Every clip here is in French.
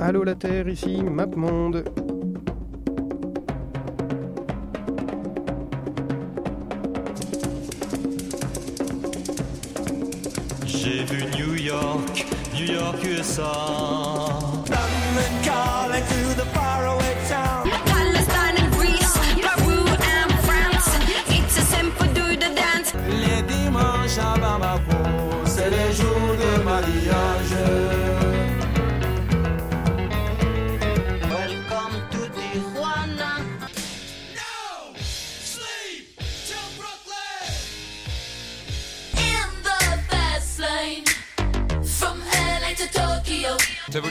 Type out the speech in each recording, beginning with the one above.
Allô la Terre, ici MapMonde. J'ai vu New York, New York USA.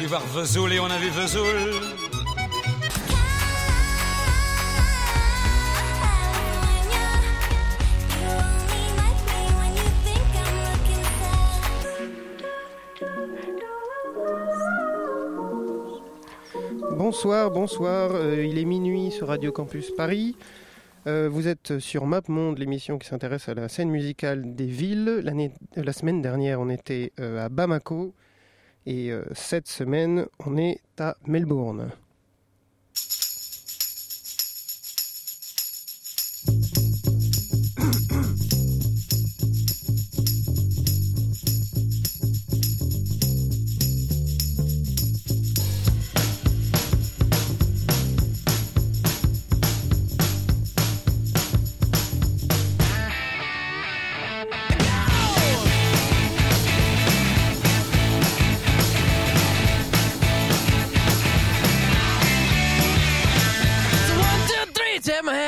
Et on a vu Vesoul. Bonsoir, bonsoir. euh, il est minuit sur Radio Campus Paris. Euh, vous êtes sur MapMonde, l'émission qui s'intéresse à la scène musicale des villes. Euh, la semaine dernière, on était à Bamako et euh, cette semaine, on est à Melbourne.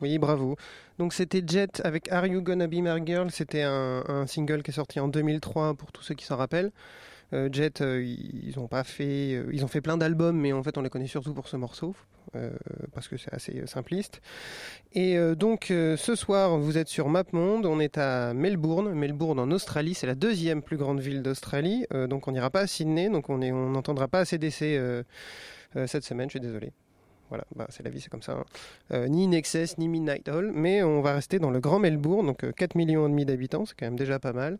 Oui, bravo. Donc c'était Jet avec Are You Gonna Be My Girl C'était un, single qui est sorti en 2003 pour tous ceux qui s'en rappellent. Euh, Jet, euh, ils ont pas fait, euh, ils ont fait plein d'albums, mais en fait on les connaît surtout pour ce morceau parce que c'est assez simpliste. Et donc ce soir, vous êtes sur MapMonde, on est à Melbourne, Melbourne en Australie, c'est la deuxième plus grande ville d'Australie, donc on n'ira pas à Sydney, donc on n'entendra pas euh, euh, cette semaine, je suis désolé. Voilà, bah, c'est la vie, c'est comme ça. hein. Euh, ni Nexus, ni Midnight Hall, mais on va rester dans le Grand Melbourne, donc euh, 4 millions et demi d'habitants, c'est quand même déjà pas mal.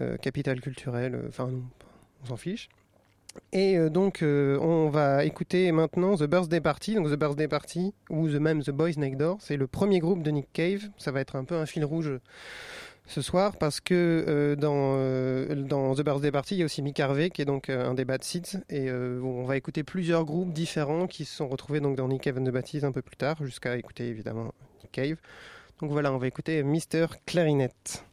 Euh, capitale culturelle, euh, enfin, non, on s'en fiche. Et euh, donc, euh, on va écouter maintenant The Birthday Party. Donc, The Birthday Party, ou The même The Boys Next Door, c'est le premier groupe de Nick Cave. Ça va être un peu un fil rouge ce soir parce que euh, dans, euh, dans The Birthday Party, il y a aussi Mick Harvey qui est donc euh, un des Bad Seeds. Et on va écouter plusieurs groupes différents qui se sont retrouvés donc dans Nick Cave and the Seeds un peu plus tard, jusqu'à écouter évidemment Nick Cave. Donc voilà, on va écouter Mr. Clarinette.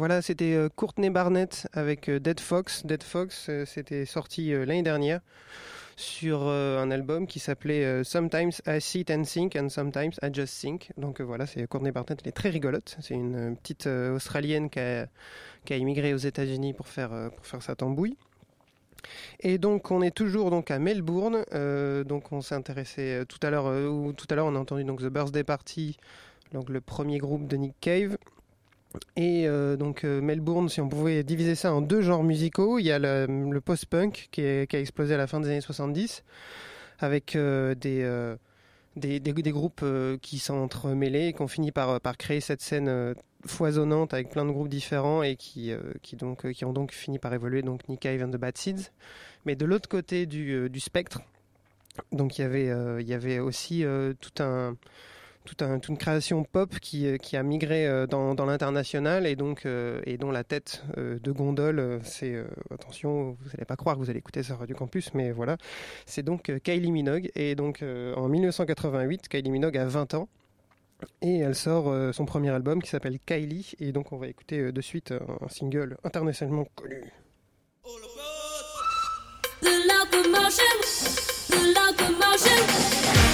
Voilà, c'était euh, Courtney Barnett avec euh, Dead Fox. Dead Fox, euh, c'était sorti l'année dernière sur un album qui s'appelait Sometimes I Sit and Think and Sometimes I Just Think. Donc voilà, c'est Courtney Barnett, elle est très rigolote. C'est une petite Australienne qui a, immigré aux États-Unis pour faire, pour faire sa tambouille. Et donc on est toujours donc à Melbourne. Donc on s'est intéressé tout à l'heure, ou tout à l'heure on a entendu donc The Birthday Party, donc le premier groupe de Nick Cave. Et euh, donc euh, Melbourne, si on pouvait diviser ça en deux genres musicaux, il y a le, post-punk qui, a explosé à la fin des années 70 avec euh, des, des, groupes qui sont entremêlés et qui ont fini par, par créer cette scène foisonnante avec plein de groupes différents et qui, qui, donc, qui ont donc fini par évoluer, donc Nick Cave and the Bad Seeds. Mais de l'autre côté du, du spectre, donc il y avait, il y avait aussi tout un toute, un- toute une création pop qui, euh, a migré euh, dans, l'international et donc euh, et dont la tête de gondole c'est attention vous n'allez pas croire vous allez écouter ça du campus mais voilà c'est donc Kylie Minogue et donc en 1988 Kylie Minogue a 20 ans et elle sort son premier album qui s'appelle Kylie et donc on va écouter de suite un single internationalement connu The locomotion, the locomotion.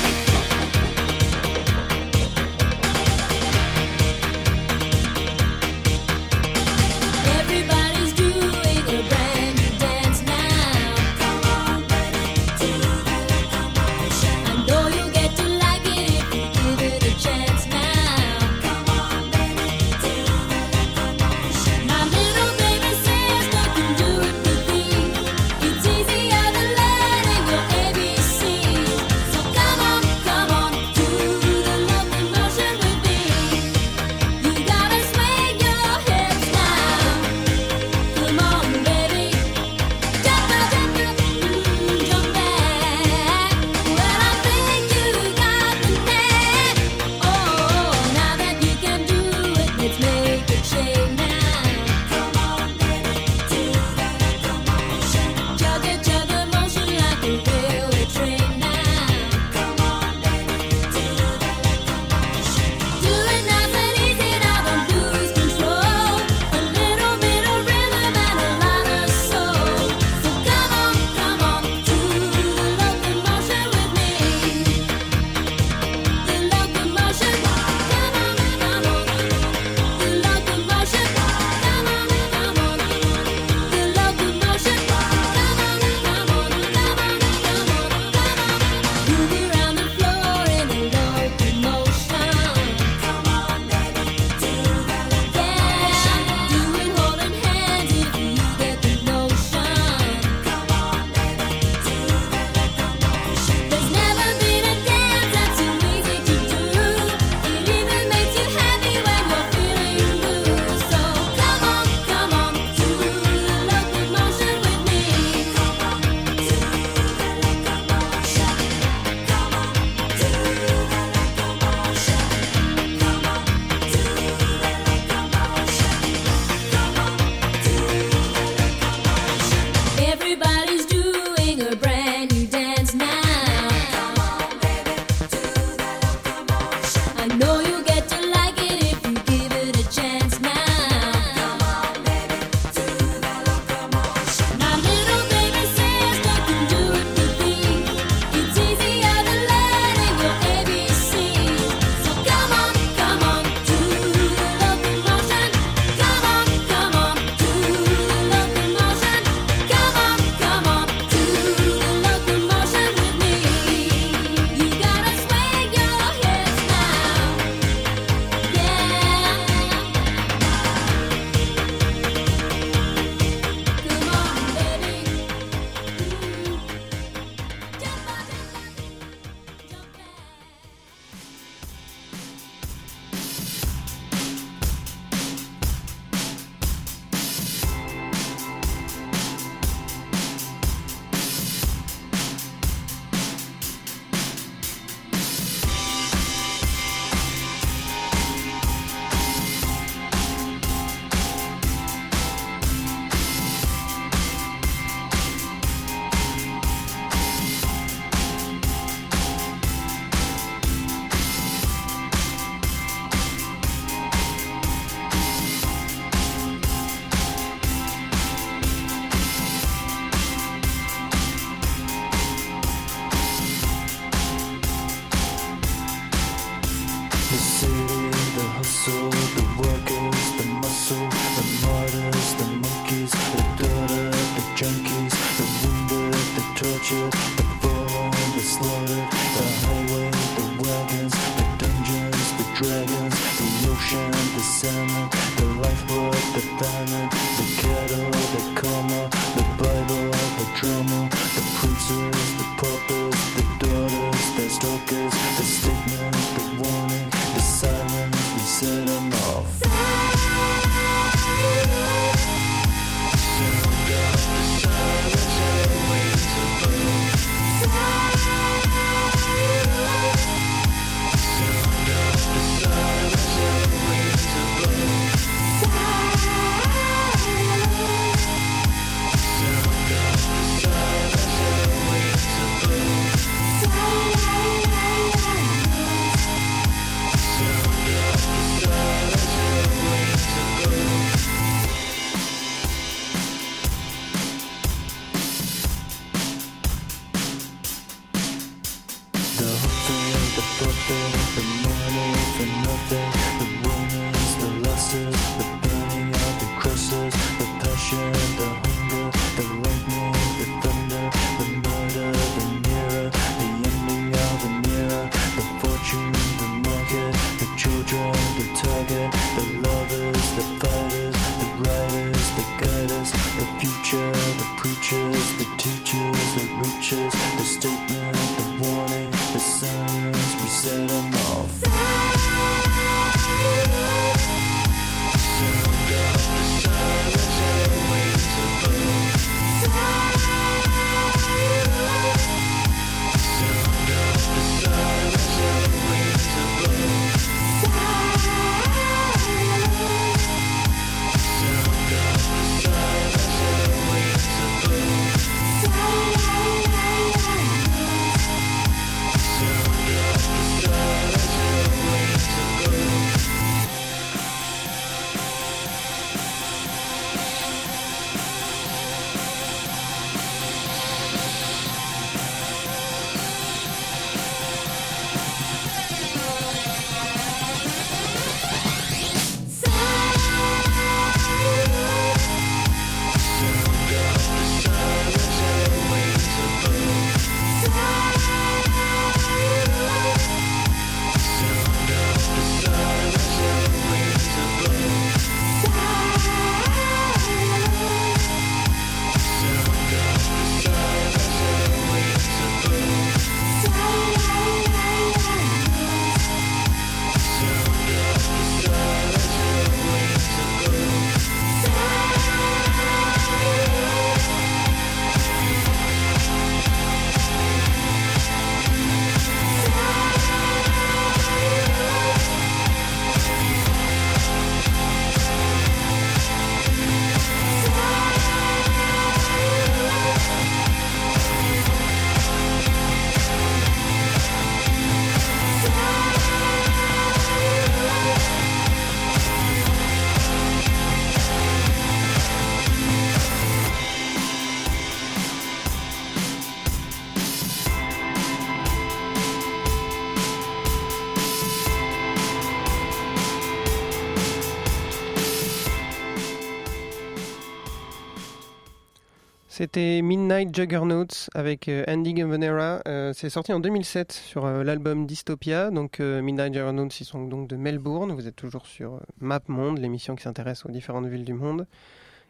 C'était Midnight Juggernauts avec euh, Andy Gavanera. Euh, c'est sorti en 2007 sur euh, l'album Dystopia. Donc Midnight Juggernauts, ils sont donc de Melbourne. Vous êtes toujours sur Map Monde, l'émission qui s'intéresse aux différentes villes du monde.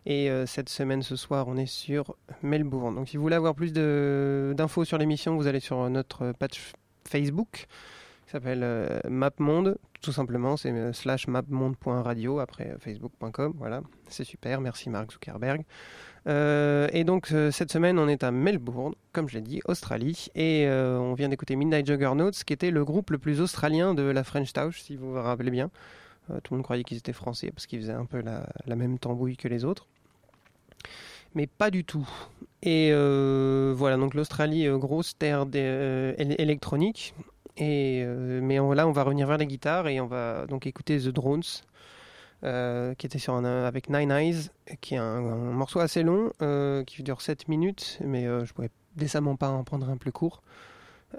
Et cette semaine, ce soir, on est sur Melbourne. Donc si vous voulez avoir plus d'infos sur l'émission, vous allez sur notre page Facebook qui s'appelle euh, MapMonde. Tout simplement, c'est slash mapmonde.radio après facebook.com. Voilà, c'est super. Merci Mark Zuckerberg. Euh, et donc euh, cette semaine, on est à Melbourne, comme je l'ai dit, Australie, et euh, on vient d'écouter Midnight Juggernauts, qui était le groupe le plus australien de la French Touch, si vous vous rappelez bien. Tout le monde croyait qu'ils étaient français parce qu'ils faisaient un peu la, la même tambouille que les autres, mais pas du tout. Et voilà, donc l'Australie, grosse terre électronique. Et mais on- là, on va revenir vers les guitares et on va donc écouter The Drones. Euh, qui était sur un, avec Nine Eyes, qui est un, morceau assez long, euh, qui dure 7 minutes, mais euh, je pourrais décemment pas en prendre un plus court.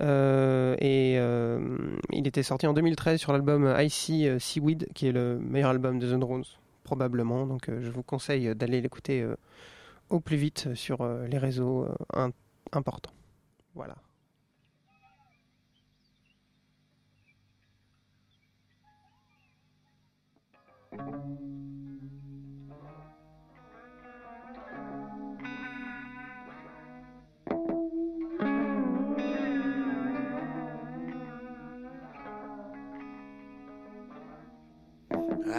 Euh, et euh, il était sorti en 2013 sur l'album Icy euh, Seaweed, qui est le meilleur album de The Drones, probablement. Donc euh, je vous conseille d'aller l'écouter euh, au plus vite sur euh, les réseaux euh, im- importants. Voilà.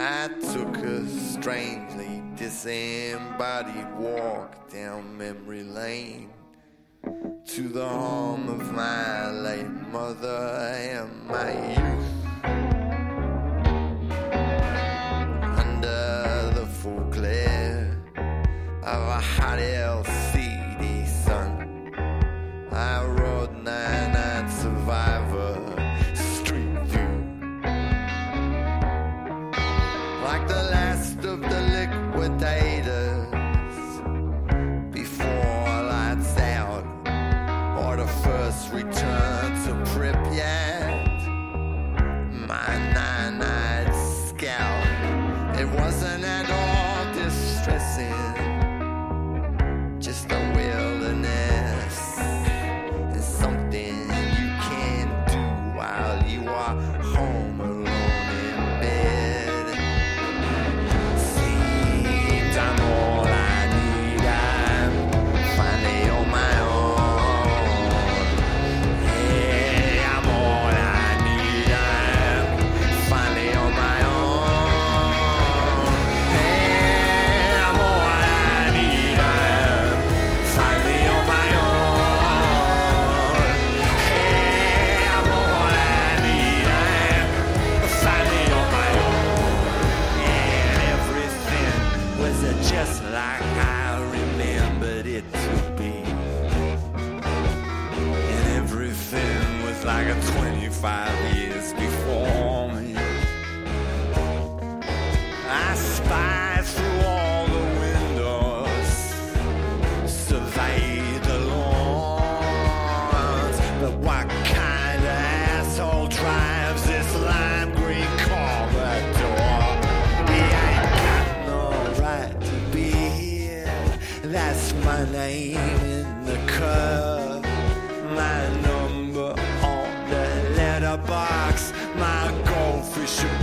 I took a strangely disembodied walk down memory lane to the home of my late mother and my youth. my name in the curve, my number on the letterbox, my goldfish.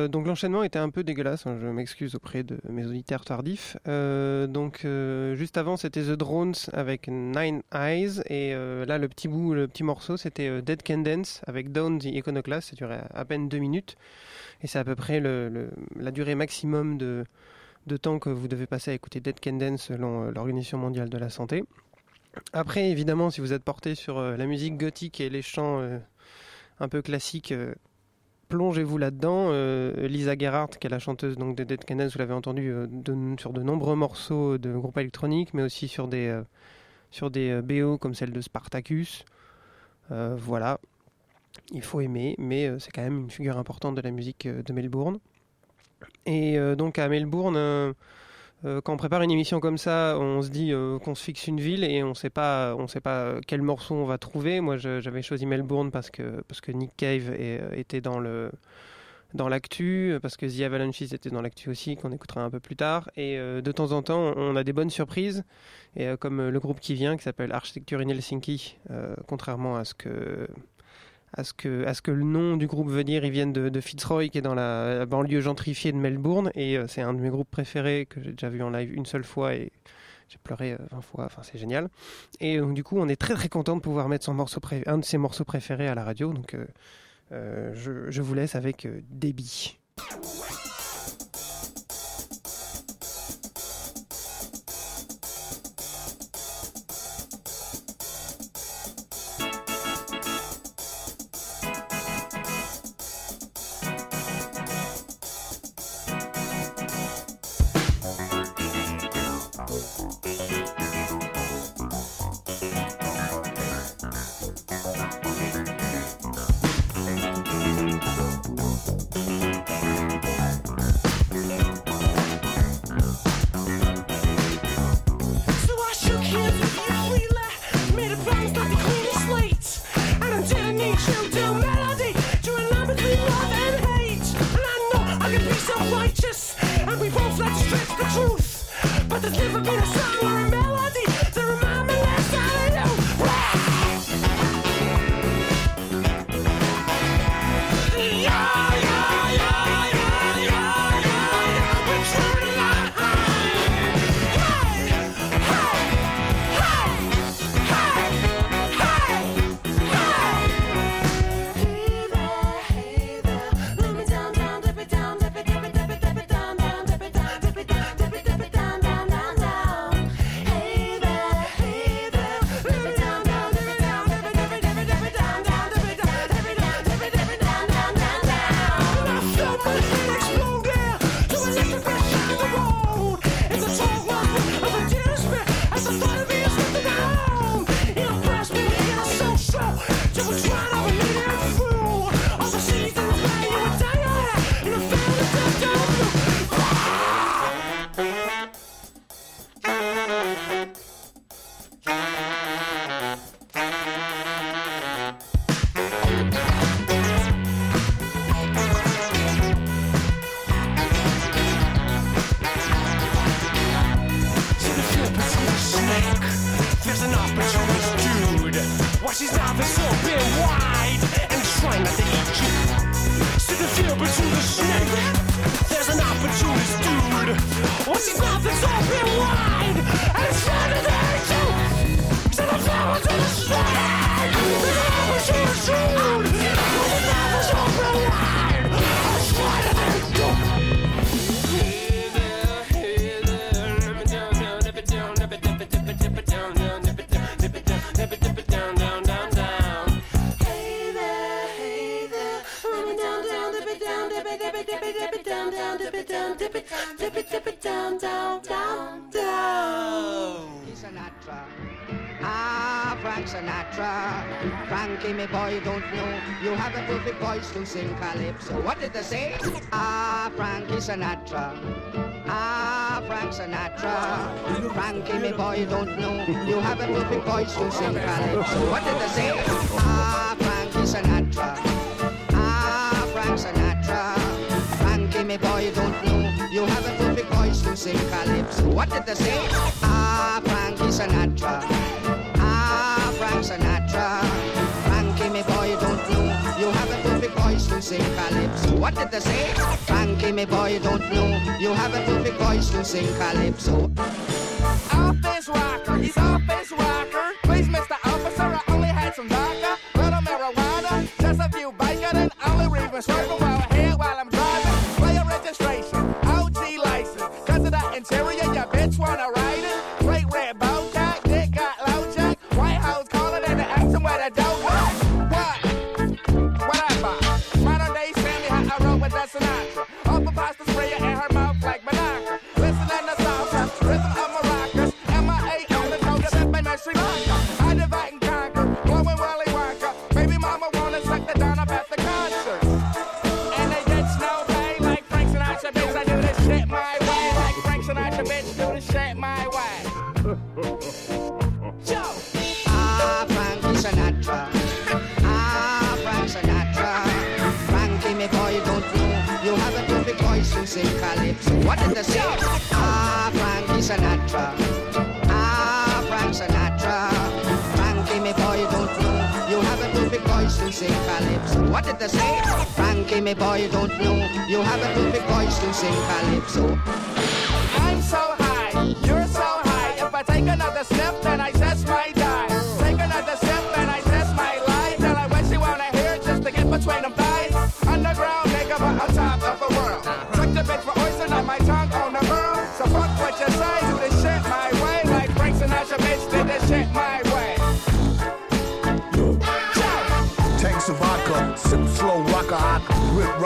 Euh, donc l'enchaînement était un peu dégueulasse, hein, je m'excuse auprès de mes auditeurs tardifs. Euh, donc euh, juste avant c'était The Drones avec Nine Eyes et là le petit bout, le petit morceau c'était Dead Can Dance avec Down the Iconoclast, ça durait à peine deux minutes et c'est à peu près la durée maximum de, de temps que vous devez passer à écouter Dead Can Dance selon l'Organisation mondiale de la santé. Après évidemment si vous êtes porté sur la musique gothique et les chants un peu classiques plongez-vous là-dedans. Euh, Lisa Gerhardt, qui est la chanteuse donc, de Dead Kennedys, vous l'avez entendu euh, sur de nombreux morceaux de groupes électroniques, mais aussi sur des, euh, sur des BO comme celle de Spartacus. Voilà, il faut aimer, mais c'est quand même une figure importante de la musique de Melbourne. Et donc à Melbourne, euh, quand on prépare une émission comme ça, on se dit euh, qu'on se fixe une ville et on sait pas, on sait pas quel morceau on va trouver. Moi, j'avais choisi Melbourne parce que parce que Nick Cave euh, était dans le dans l'actu, parce que The Avalanches était dans l'actu aussi, qu'on écoutera un peu plus tard. Et de temps en temps, on a des bonnes surprises. Et comme le groupe qui vient, qui s'appelle Architecture in Helsinki, contrairement à ce que à ce, que, à ce que le nom du groupe veut dire, ils viennent de, Fitzroy, qui est dans la, banlieue gentrifiée de Melbourne, et euh, c'est un de mes groupes préférés que j'ai déjà vu en live une seule fois, et j'ai pleuré euh, 20 fois, enfin c'est génial. Et donc du coup, on est très très content de pouvoir mettre son morceau pré- un de ses morceaux préférés à la radio, donc euh, euh, je, je vous laisse avec euh, Débit. To sing calypso. What did they say? Ah, Frankie Sinatra. Ah, Frank Sinatra. Frankie, me boy, don't know. You have a perfect voice to sing calypso. What did they say? Ah, Frankie Sinatra. Ah, Frank Sinatra. Frankie, me boy, don't know. You have a perfect voice to sing calypso. What did they say? Ah, Frankie Sinatra. Ah, Frank Sinatra. Frankie, me boy, don't know. You have a voice to sing calypso. what did they say? Frankie, me boy, don't know. You have a perfect voice to sing calypso. Office rocker, he's office rocker. Frankie, me boy, don't know. You have a perfect voice to sing calypso.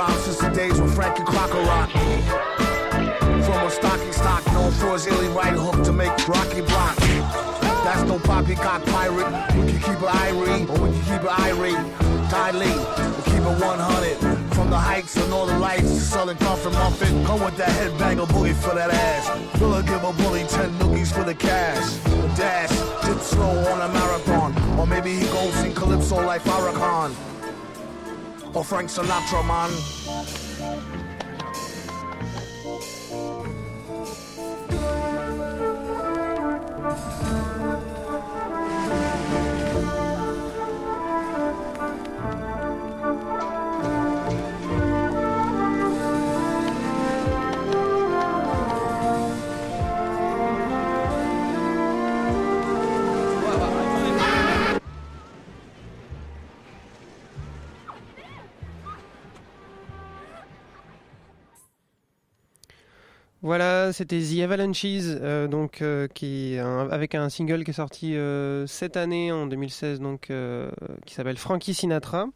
Rhymes since the days when Frankie Crocker rock. From a stocky stock known for his illy right hook to make Rocky block. That's no poppycock pirate. We can keep it irie, or we can keep it irate. Ty Lee, we keep it 100. From the heights of Northern Lights to Southern Comfort Muffin. Come with that headbanger boogie for that ass. Will give a bully 10 nookies for the cash. Dash, dip slow on a marathon. Or maybe he goes in Calypso like Farrakhan. Or Frank Sinatra, man. Voilà, c'était The Avalanches, euh, donc euh, avec un single qui est sorti euh, cette année en 2016, donc qui s'appelle Frankie Sinatra,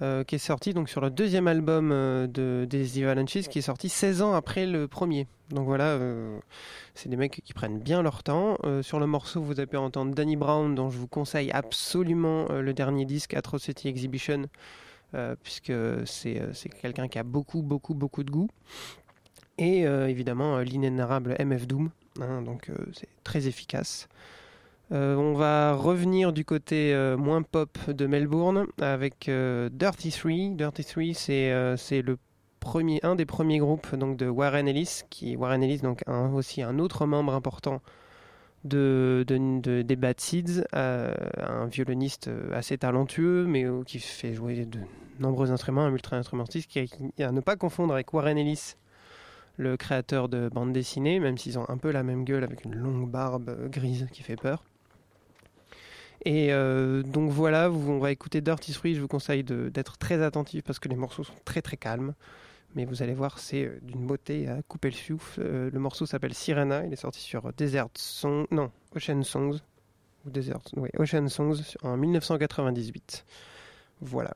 qui est sorti donc sur le deuxième album de des The Avalanches, qui est sorti 16 ans après le premier. Donc voilà, c'est des mecs qui prennent bien leur temps. Sur le morceau, vous avez pu entendre Danny Brown, dont je vous conseille absolument le dernier disque Atrocity Exhibition, puisque c'est quelqu'un qui a beaucoup beaucoup beaucoup de goût. Et euh, évidemment euh, l'inénarrable MF Doom, hein, donc euh, c'est très efficace. On va revenir du côté moins pop de Melbourne avec Dirty Three. Dirty Three, c'est c'est le premier, un des premiers groupes donc de Warren Ellis, qui Warren Ellis donc aussi un autre membre important de, de- de- des Bad Seeds, un violoniste assez talentueux, mais qui fait jouer de nombreux instruments, un multi-instrumentiste, qui, qui- à ne pas confondre avec Warren Ellis, le créateur de bande dessinée, même s'ils ont un peu la même gueule avec une longue barbe euh, grise qui fait peur. Et euh, donc voilà, vous- on va écouter Dirty Three. Je vous conseille d'être très attentif parce que les morceaux sont très très calmes. Mais vous allez voir, c'est euh, d'une beauté à couper le souffle. Le morceau s'appelle Sirena. Il est sorti sur Desert Song, non, Ocean Songs ou Desert, oui, Ocean Songs en 1998. Voilà.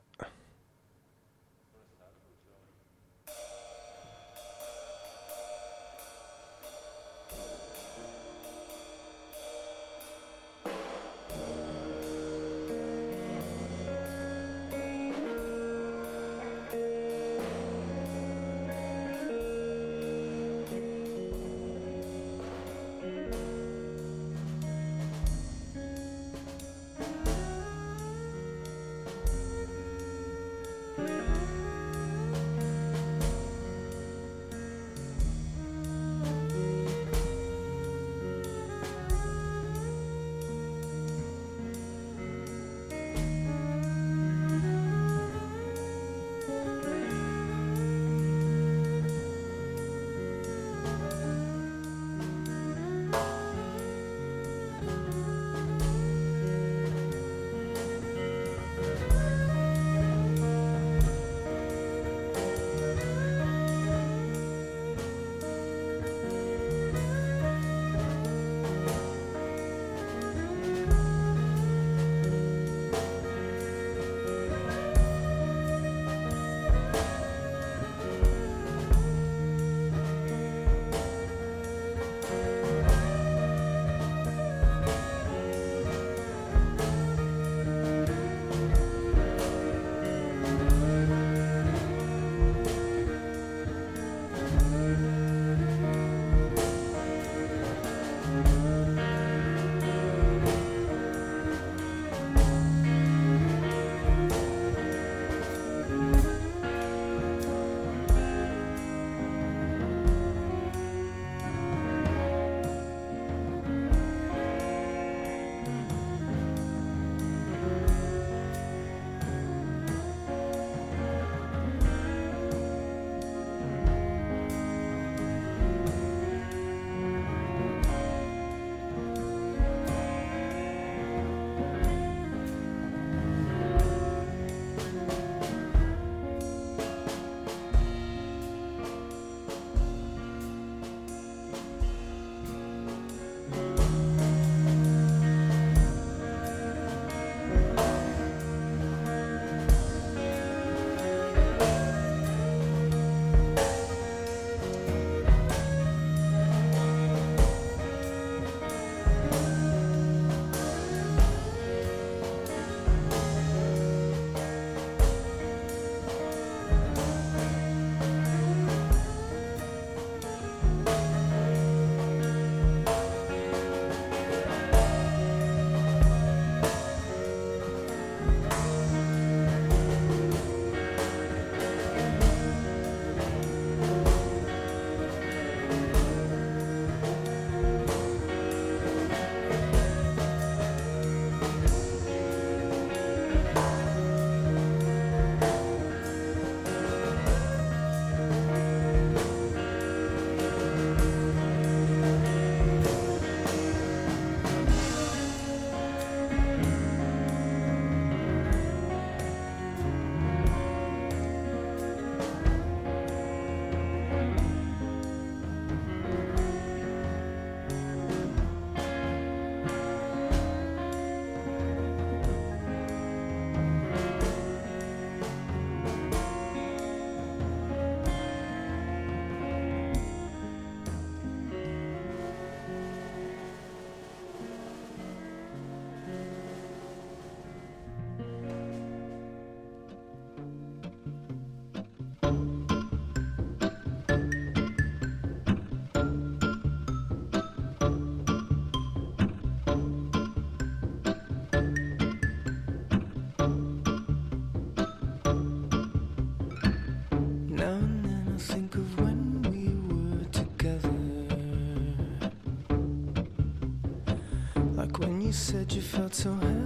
You said you felt so happy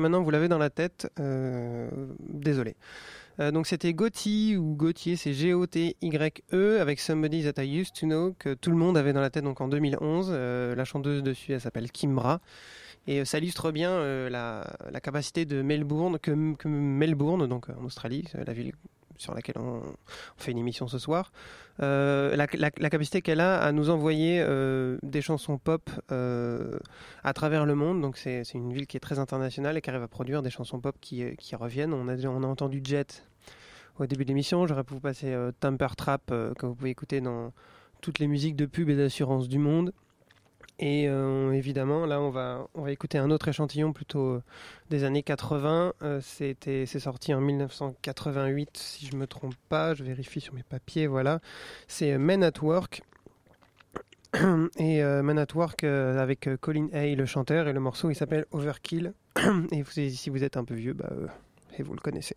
Maintenant vous l'avez dans la tête. Euh, désolé. Euh, donc c'était Gauthier ou Gauthier, c'est G-O-T-Y-E avec Somebody That I Used to Know que tout le monde avait dans la tête donc en 2011. Euh, la chanteuse dessus, elle s'appelle Kimbra. Et ça illustre bien la, capacité de Melbourne, que, que Melbourne, donc en Australie, la ville sur laquelle on, fait une émission ce soir, euh, la, capacité qu'elle a à nous envoyer euh, des chansons pop euh, à travers le monde. Donc c'est une ville qui est très internationale et qui arrive à produire des chansons pop qui, reviennent. On a, on a entendu Jet au début de l'émission. J'aurais pu vous passer Temper Trap que vous pouvez écouter dans toutes les musiques de pub et d'assurance du monde. Et euh, évidemment, là, on va, on va écouter un autre échantillon plutôt euh, des années 80. Euh, c'est sorti en 1988, si je me trompe pas. Je vérifie sur mes papiers. Voilà, c'est Men at Work. Et Men at Work avec Colin Hay, le chanteur, et le morceau il s'appelle Overkill. et si vous êtes un peu vieux, bah, et vous le connaissez.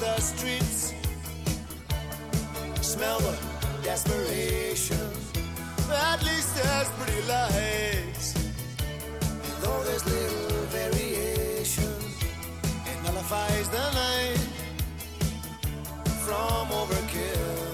the streets, smell the desperation. At least there's pretty lights. And though there's little variation, it nullifies the night from overkill.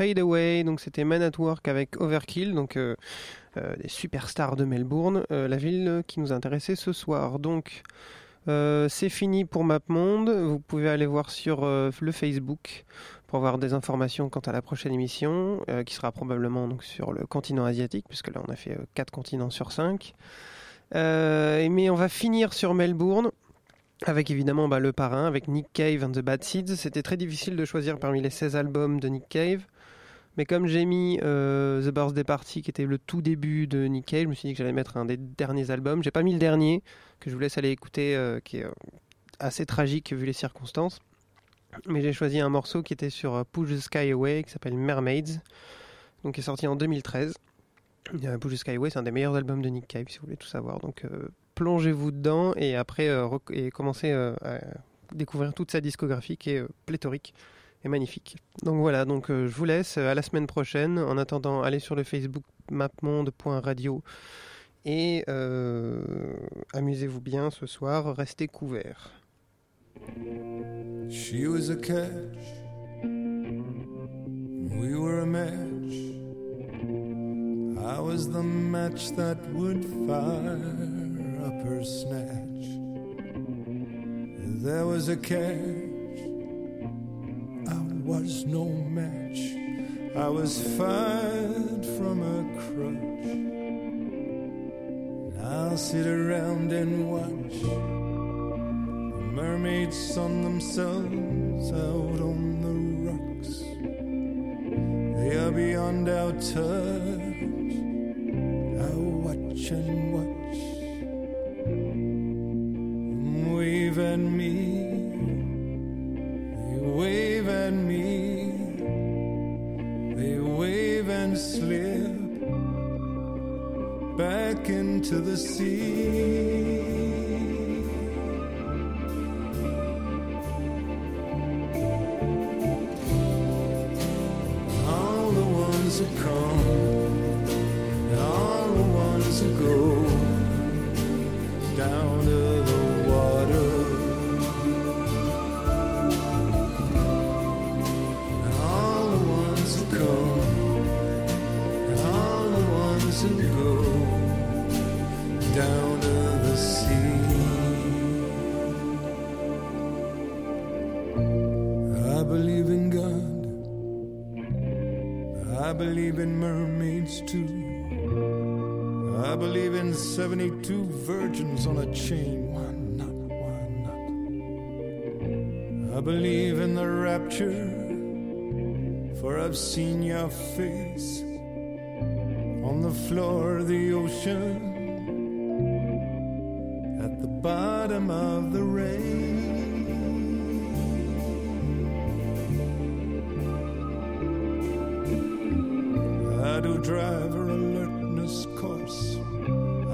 Fade Away, donc c'était Man at Work avec Overkill, donc euh, euh, des superstars de Melbourne, euh, la ville qui nous intéressait ce soir. Donc c'est fini pour MapMonde, vous pouvez aller voir sur le Facebook pour avoir des informations quant à la prochaine émission, qui sera probablement donc sur le continent asiatique, puisque là on a fait 4 continents sur 5. mais on va finir sur Melbourne. Avec évidemment bah, le parrain, avec Nick Cave and the Bad Seeds. C'était très difficile de choisir parmi les 16 albums de Nick Cave. Mais comme j'ai mis euh, The Birthday Party, qui était le tout début de Nick Cave, je me suis dit que j'allais mettre un des derniers albums. J'ai pas mis le dernier, que je vous laisse aller écouter, euh, qui est euh, assez tragique vu les circonstances. Mais j'ai choisi un morceau qui était sur euh, Push the Sky Away, qui s'appelle Mermaids, donc qui est sorti en 2013. Euh, Push the Sky Away, c'est un des meilleurs albums de Nick Cave, si vous voulez tout savoir. Donc plongez-vous dedans et après et commencez à découvrir toute sa discographie qui est pléthorique et magnifique. Donc voilà, donc euh, je vous laisse à la semaine prochaine. En attendant, allez sur le Facebook mapmonde.radio et euh, amusez-vous bien ce soir, restez couverts. She was a catch. We were a match. I was the match that would fire. There was a catch. was no match. I was fired from a crutch. And I'll sit around and watch the mermaids sun themselves out on the rocks. They are beyond our touch. I've seen your face on the floor of the ocean at the bottom of the rain. I do driver alertness course,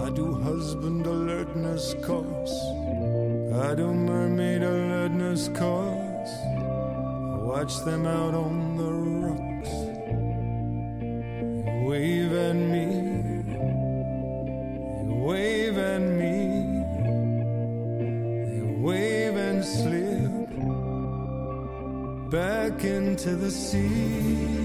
I do husband alertness course, I do mermaid alertness course. I watch them out on the the sea.